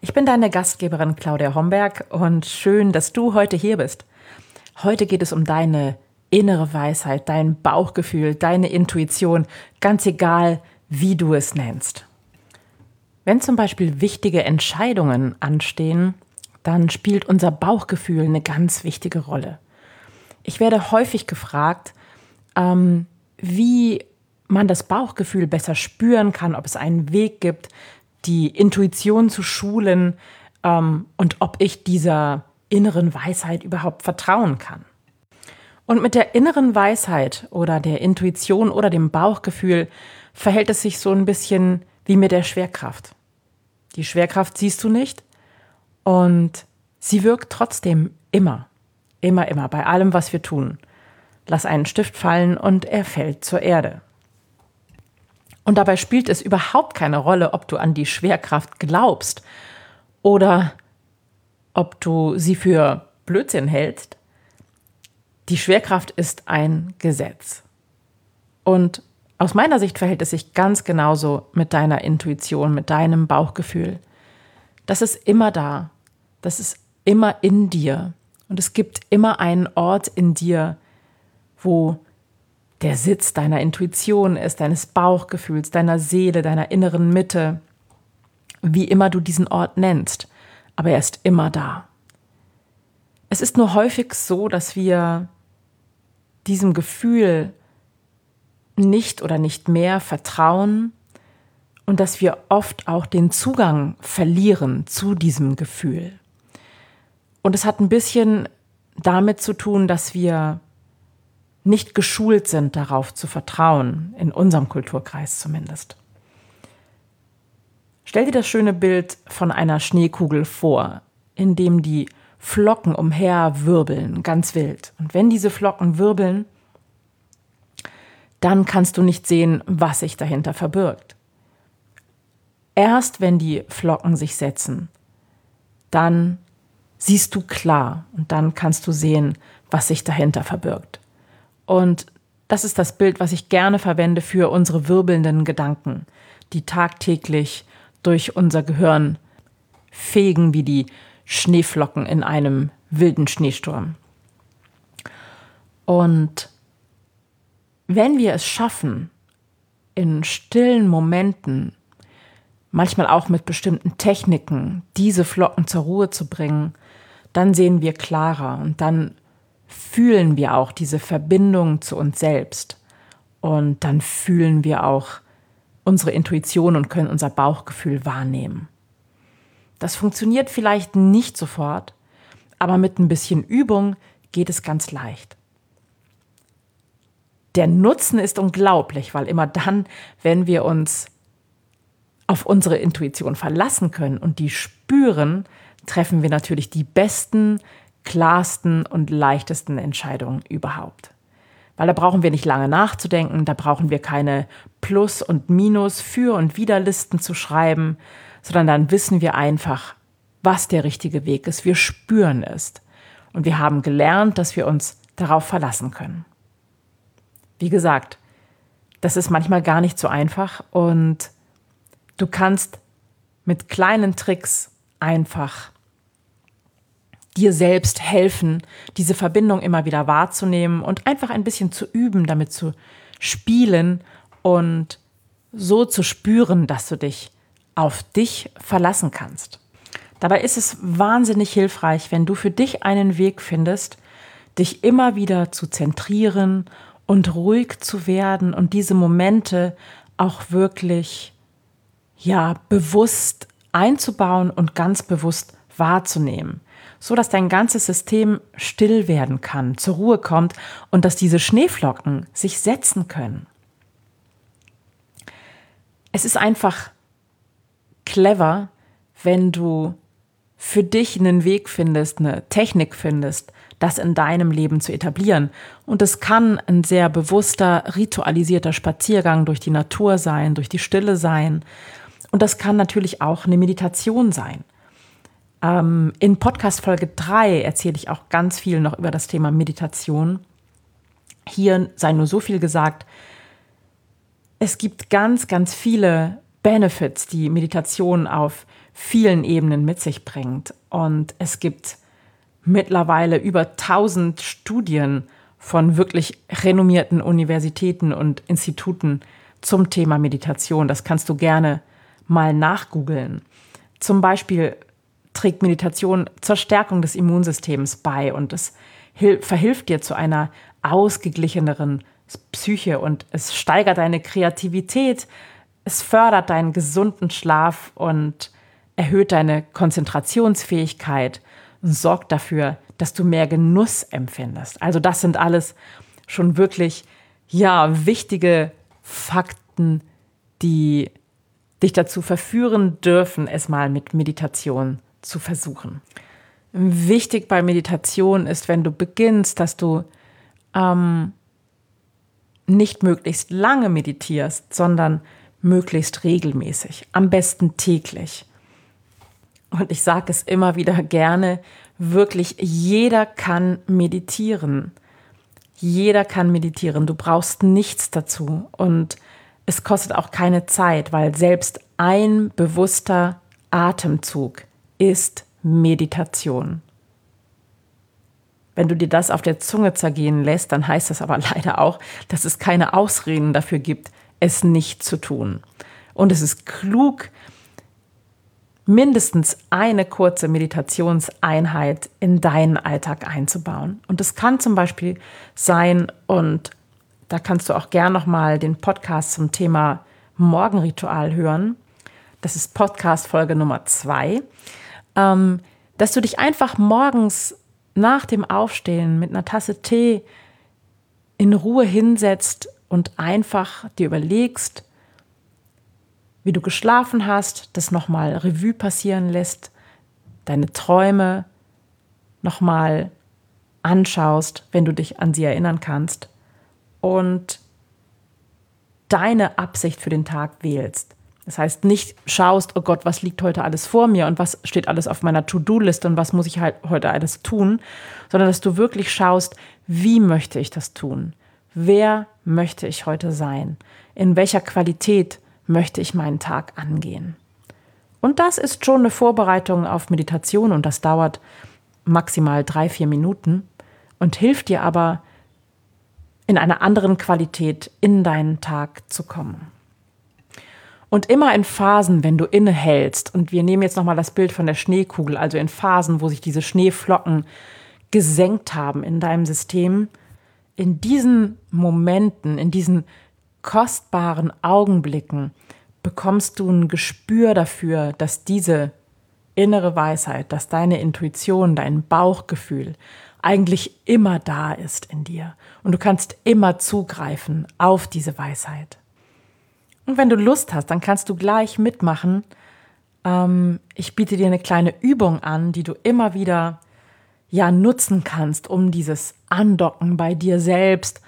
Ich bin deine Gastgeberin Claudia Homberg und schön, dass du heute hier bist. Heute geht es um deine innere Weisheit, dein Bauchgefühl, deine Intuition, ganz egal, wie du es nennst. Wenn zum Beispiel wichtige Entscheidungen anstehen, dann spielt unser Bauchgefühl eine ganz wichtige Rolle. Ich werde häufig gefragt, ähm, wie man das Bauchgefühl besser spüren kann, ob es einen Weg gibt, die Intuition zu schulen ähm, und ob ich dieser inneren Weisheit überhaupt vertrauen kann. Und mit der inneren Weisheit oder der Intuition oder dem Bauchgefühl verhält es sich so ein bisschen wie mit der Schwerkraft. Die Schwerkraft siehst du nicht und sie wirkt trotzdem immer, immer, immer bei allem, was wir tun. Lass einen Stift fallen und er fällt zur Erde. Und dabei spielt es überhaupt keine Rolle, ob du an die Schwerkraft glaubst oder ob du sie für Blödsinn hältst. Die Schwerkraft ist ein Gesetz. Und aus meiner Sicht verhält es sich ganz genauso mit deiner Intuition, mit deinem Bauchgefühl. Das ist immer da. Das ist immer in dir. Und es gibt immer einen Ort in dir, wo der Sitz deiner Intuition ist, deines Bauchgefühls, deiner Seele, deiner inneren Mitte, wie immer du diesen Ort nennst, aber er ist immer da. Es ist nur häufig so, dass wir diesem Gefühl nicht oder nicht mehr vertrauen und dass wir oft auch den Zugang verlieren zu diesem Gefühl. Und es hat ein bisschen damit zu tun, dass wir nicht geschult sind, darauf zu vertrauen, in unserem Kulturkreis zumindest. Stell dir das schöne Bild von einer Schneekugel vor, in dem die Flocken umherwirbeln, ganz wild. Und wenn diese Flocken wirbeln, dann kannst du nicht sehen, was sich dahinter verbirgt. Erst wenn die Flocken sich setzen, dann siehst du klar und dann kannst du sehen, was sich dahinter verbirgt. Und das ist das Bild, was ich gerne verwende für unsere wirbelnden Gedanken, die tagtäglich durch unser Gehirn fegen wie die Schneeflocken in einem wilden Schneesturm. Und wenn wir es schaffen, in stillen Momenten, manchmal auch mit bestimmten Techniken, diese Flocken zur Ruhe zu bringen, dann sehen wir klarer und dann fühlen wir auch diese Verbindung zu uns selbst. Und dann fühlen wir auch unsere Intuition und können unser Bauchgefühl wahrnehmen. Das funktioniert vielleicht nicht sofort, aber mit ein bisschen Übung geht es ganz leicht. Der Nutzen ist unglaublich, weil immer dann, wenn wir uns auf unsere Intuition verlassen können und die spüren, treffen wir natürlich die besten klarsten und leichtesten Entscheidungen überhaupt. Weil da brauchen wir nicht lange nachzudenken, da brauchen wir keine Plus- und Minus-, Für- und Widerlisten zu schreiben, sondern dann wissen wir einfach, was der richtige Weg ist. Wir spüren es. Und wir haben gelernt, dass wir uns darauf verlassen können. Wie gesagt, das ist manchmal gar nicht so einfach und du kannst mit kleinen Tricks einfach dir selbst helfen, diese Verbindung immer wieder wahrzunehmen und einfach ein bisschen zu üben, damit zu spielen und so zu spüren, dass du dich auf dich verlassen kannst. Dabei ist es wahnsinnig hilfreich, wenn du für dich einen Weg findest, dich immer wieder zu zentrieren und ruhig zu werden und diese Momente auch wirklich ja bewusst einzubauen und ganz bewusst wahrzunehmen so dass dein ganzes System still werden kann, zur Ruhe kommt und dass diese Schneeflocken sich setzen können. Es ist einfach clever, wenn du für dich einen Weg findest, eine Technik findest, das in deinem Leben zu etablieren. Und es kann ein sehr bewusster, ritualisierter Spaziergang durch die Natur sein, durch die Stille sein. Und das kann natürlich auch eine Meditation sein. Ähm, in Podcast Folge 3 erzähle ich auch ganz viel noch über das Thema Meditation. Hier sei nur so viel gesagt. Es gibt ganz, ganz viele Benefits, die Meditation auf vielen Ebenen mit sich bringt. Und es gibt mittlerweile über 1000 Studien von wirklich renommierten Universitäten und Instituten zum Thema Meditation. Das kannst du gerne mal nachgoogeln. Zum Beispiel trägt Meditation zur Stärkung des Immunsystems bei und es verhilft dir zu einer ausgeglicheneren Psyche und es steigert deine Kreativität, es fördert deinen gesunden Schlaf und erhöht deine Konzentrationsfähigkeit und sorgt dafür, dass du mehr Genuss empfindest. Also das sind alles schon wirklich ja wichtige Fakten, die dich dazu verführen dürfen, es mal mit Meditation zu versuchen. Wichtig bei Meditation ist, wenn du beginnst, dass du ähm, nicht möglichst lange meditierst, sondern möglichst regelmäßig, am besten täglich. Und ich sage es immer wieder gerne, wirklich jeder kann meditieren. Jeder kann meditieren. Du brauchst nichts dazu. Und es kostet auch keine Zeit, weil selbst ein bewusster Atemzug ist Meditation. Wenn du dir das auf der Zunge zergehen lässt, dann heißt das aber leider auch, dass es keine Ausreden dafür gibt, es nicht zu tun. Und es ist klug, mindestens eine kurze Meditationseinheit in deinen Alltag einzubauen. Und das kann zum Beispiel sein, und da kannst du auch gern nochmal den Podcast zum Thema Morgenritual hören. Das ist Podcast Folge Nummer zwei ähm, dass du dich einfach morgens nach dem Aufstehen mit einer Tasse Tee in Ruhe hinsetzt und einfach dir überlegst, wie du geschlafen hast, das nochmal Revue passieren lässt, deine Träume nochmal anschaust, wenn du dich an sie erinnern kannst und deine Absicht für den Tag wählst. Das heißt, nicht schaust, oh Gott, was liegt heute alles vor mir und was steht alles auf meiner To-Do-Liste und was muss ich halt heute alles tun, sondern dass du wirklich schaust, wie möchte ich das tun? Wer möchte ich heute sein? In welcher Qualität möchte ich meinen Tag angehen? Und das ist schon eine Vorbereitung auf Meditation und das dauert maximal drei, vier Minuten und hilft dir aber, in einer anderen Qualität in deinen Tag zu kommen. Und immer in Phasen, wenn du innehältst, und wir nehmen jetzt nochmal das Bild von der Schneekugel, also in Phasen, wo sich diese Schneeflocken gesenkt haben in deinem System, in diesen Momenten, in diesen kostbaren Augenblicken bekommst du ein Gespür dafür, dass diese innere Weisheit, dass deine Intuition, dein Bauchgefühl eigentlich immer da ist in dir. Und du kannst immer zugreifen auf diese Weisheit. Und wenn du Lust hast, dann kannst du gleich mitmachen. Ähm, ich biete dir eine kleine Übung an, die du immer wieder ja nutzen kannst, um dieses Andocken bei dir selbst,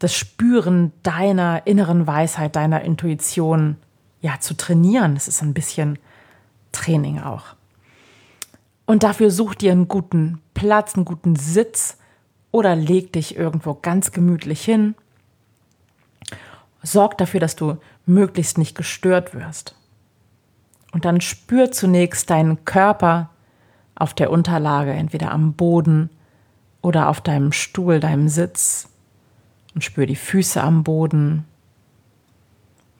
das Spüren deiner inneren Weisheit, deiner Intuition ja zu trainieren. Es ist ein bisschen Training auch. Und dafür such dir einen guten Platz, einen guten Sitz oder leg dich irgendwo ganz gemütlich hin. Sorg dafür, dass du möglichst nicht gestört wirst. Und dann spür zunächst deinen Körper auf der Unterlage, entweder am Boden oder auf deinem Stuhl, deinem Sitz. Und spür die Füße am Boden.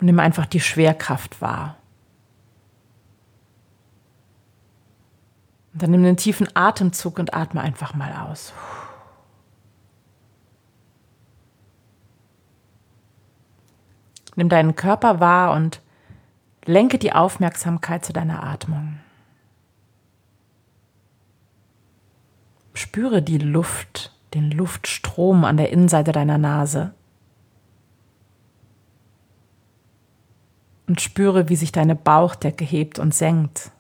Und nimm einfach die Schwerkraft wahr. Und dann nimm einen tiefen Atemzug und atme einfach mal aus. Nimm deinen Körper wahr und lenke die Aufmerksamkeit zu deiner Atmung. Spüre die Luft, den Luftstrom an der Innenseite deiner Nase. Und spüre, wie sich deine Bauchdecke hebt und senkt.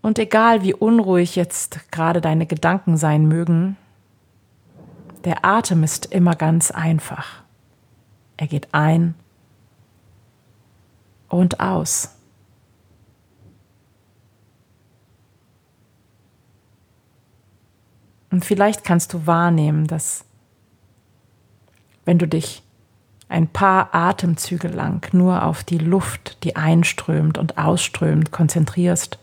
Und egal wie unruhig jetzt gerade deine Gedanken sein mögen, der Atem ist immer ganz einfach. Er geht ein und aus. Und vielleicht kannst du wahrnehmen, dass wenn du dich ein paar Atemzüge lang nur auf die Luft, die einströmt und ausströmt, konzentrierst,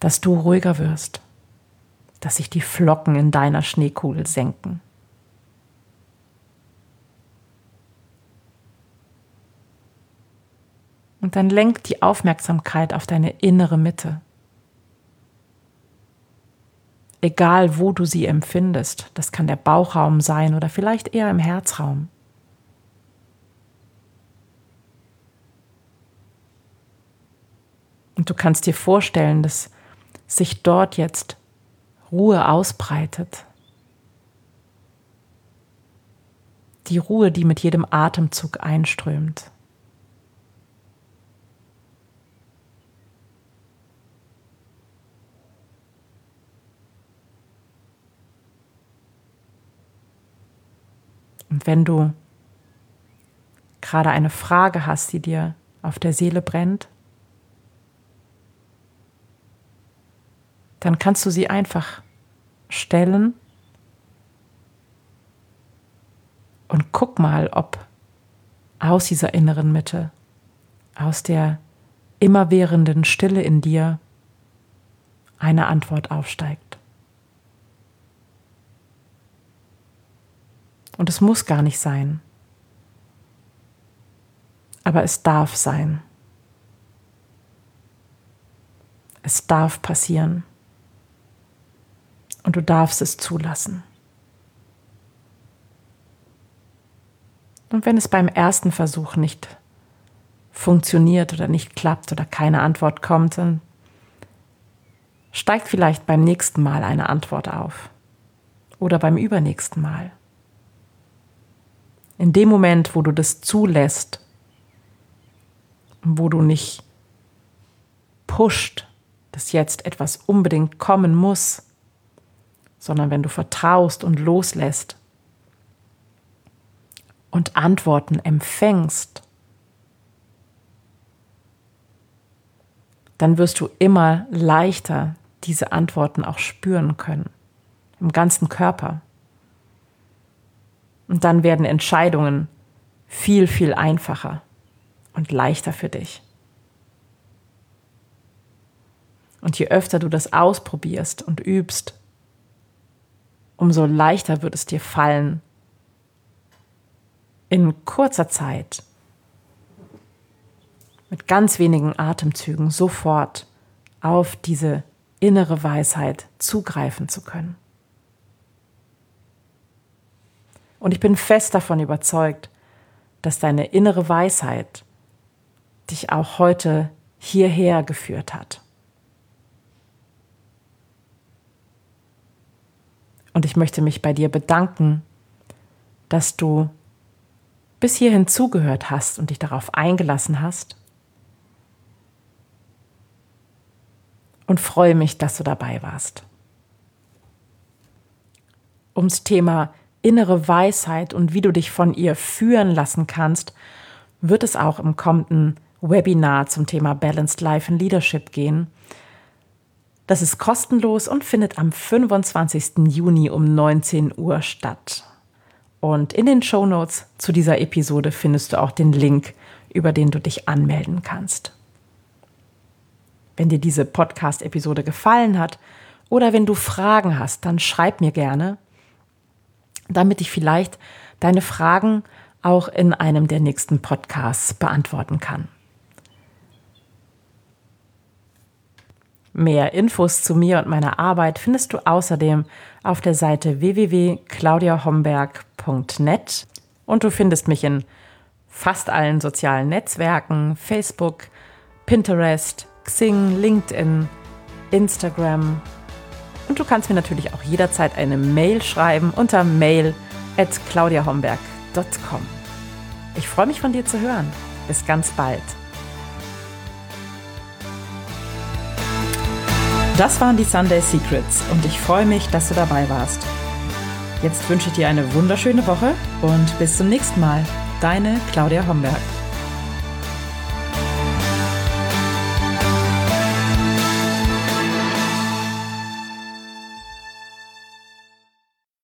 dass du ruhiger wirst, dass sich die Flocken in deiner Schneekugel senken. Und dann lenk die Aufmerksamkeit auf deine innere Mitte. Egal wo du sie empfindest, das kann der Bauchraum sein oder vielleicht eher im Herzraum. Und du kannst dir vorstellen, dass sich dort jetzt Ruhe ausbreitet. Die Ruhe, die mit jedem Atemzug einströmt. Und wenn du gerade eine Frage hast, die dir auf der Seele brennt, dann kannst du sie einfach stellen und guck mal, ob aus dieser inneren Mitte, aus der immerwährenden Stille in dir eine Antwort aufsteigt. Und es muss gar nicht sein, aber es darf sein. Es darf passieren und du darfst es zulassen. Und wenn es beim ersten Versuch nicht funktioniert oder nicht klappt oder keine Antwort kommt, dann steigt vielleicht beim nächsten Mal eine Antwort auf oder beim übernächsten Mal. In dem Moment, wo du das zulässt, wo du nicht pusht, dass jetzt etwas unbedingt kommen muss, sondern wenn du vertraust und loslässt und Antworten empfängst, dann wirst du immer leichter diese Antworten auch spüren können, im ganzen Körper. Und dann werden Entscheidungen viel, viel einfacher und leichter für dich. Und je öfter du das ausprobierst und übst, umso leichter wird es dir fallen, in kurzer Zeit, mit ganz wenigen Atemzügen sofort auf diese innere Weisheit zugreifen zu können. Und ich bin fest davon überzeugt, dass deine innere Weisheit dich auch heute hierher geführt hat. Und ich möchte mich bei dir bedanken, dass du bis hierhin zugehört hast und dich darauf eingelassen hast. Und freue mich, dass du dabei warst. Ums Thema innere Weisheit und wie du dich von ihr führen lassen kannst, wird es auch im kommenden Webinar zum Thema Balanced Life and Leadership gehen. Das ist kostenlos und findet am 25. Juni um 19 Uhr statt. Und in den Show Notes zu dieser Episode findest du auch den Link, über den du dich anmelden kannst. Wenn dir diese Podcast-Episode gefallen hat oder wenn du Fragen hast, dann schreib mir gerne, damit ich vielleicht deine Fragen auch in einem der nächsten Podcasts beantworten kann. Mehr Infos zu mir und meiner Arbeit findest du außerdem auf der Seite www.claudiahomberg.net und du findest mich in fast allen sozialen Netzwerken, Facebook, Pinterest, Xing, LinkedIn, Instagram. Und du kannst mir natürlich auch jederzeit eine Mail schreiben unter mail at claudiahomberg.com. Ich freue mich von dir zu hören. Bis ganz bald. Das waren die Sunday Secrets und ich freue mich, dass du dabei warst. Jetzt wünsche ich dir eine wunderschöne Woche und bis zum nächsten Mal. Deine Claudia Homberg.